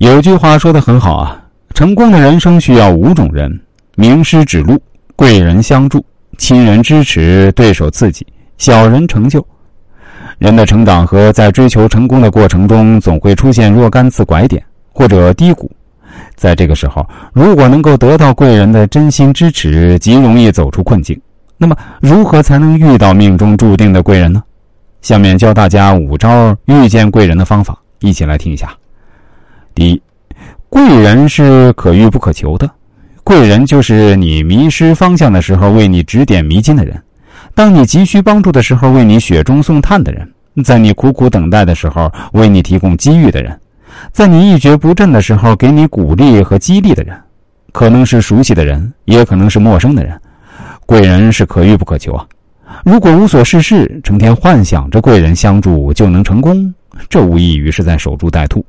有句话说的很好啊，成功的人生需要五种人：名师指路、贵人相助、亲人支持、对手刺激、小人成就。人的成长和在追求成功的过程中，总会出现若干次拐点或者低谷。在这个时候，如果能够得到贵人的真心支持，极容易走出困境。那么，如何才能遇到命中注定的贵人呢？下面教大家五招遇见贵人的方法，一起来听一下。第一，贵人是可遇不可求的，贵人就是你迷失方向的时候为你指点迷津的人，当你急需帮助的时候为你雪中送炭的人，在你苦苦等待的时候为你提供机遇的人，在你一蹶不振的时候给你鼓励和激励的人，可能是熟悉的人，也可能是陌生的人。贵人是可遇不可求啊！如果无所事事，成天幻想着贵人相助就能成功，这无异于是在守株待兔。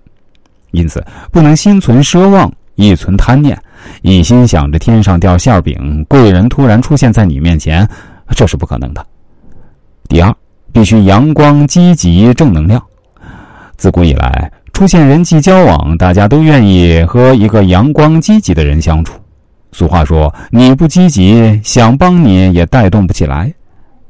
因此，不能心存奢望，意存贪念，一心想着天上掉馅饼，贵人突然出现在你面前，这是不可能的。第二，必须阳光、积极、正能量。自古以来，出现人际交往，大家都愿意和一个阳光、积极的人相处。俗话说：“你不积极，想帮你也带动不起来。”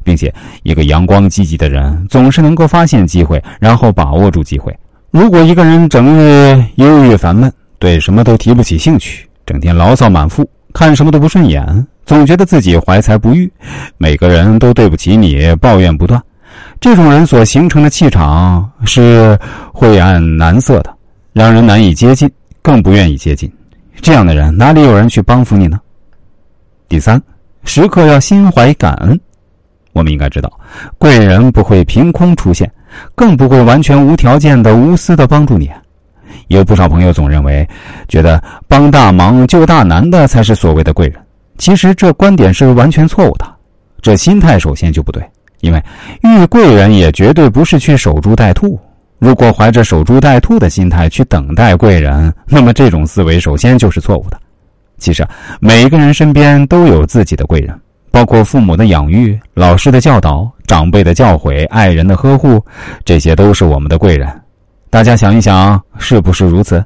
并且，一个阳光积极的人总是能够发现机会，然后把握住机会。如果一个人整日忧郁烦闷，对什么都提不起兴趣，整天牢骚满腹，看什么都不顺眼，总觉得自己怀才不遇，每个人都对不起你，抱怨不断，这种人所形成的气场是晦暗难色的，让人难以接近，更不愿意接近。这样的人哪里有人去帮扶你呢？第三，时刻要心怀感恩。我们应该知道，贵人不会凭空出现。更不会完全无条件的、无私的帮助你。有不少朋友总认为，觉得帮大忙、救大难的才是所谓的贵人。其实这观点是完全错误的，这心态首先就不对。因为遇贵人也绝对不是去守株待兔。如果怀着守株待兔的心态去等待贵人，那么这种思维首先就是错误的。其实每个人身边都有自己的贵人。包括父母的养育、老师的教导、长辈的教诲、爱人的呵护，这些都是我们的贵人。大家想一想，是不是如此？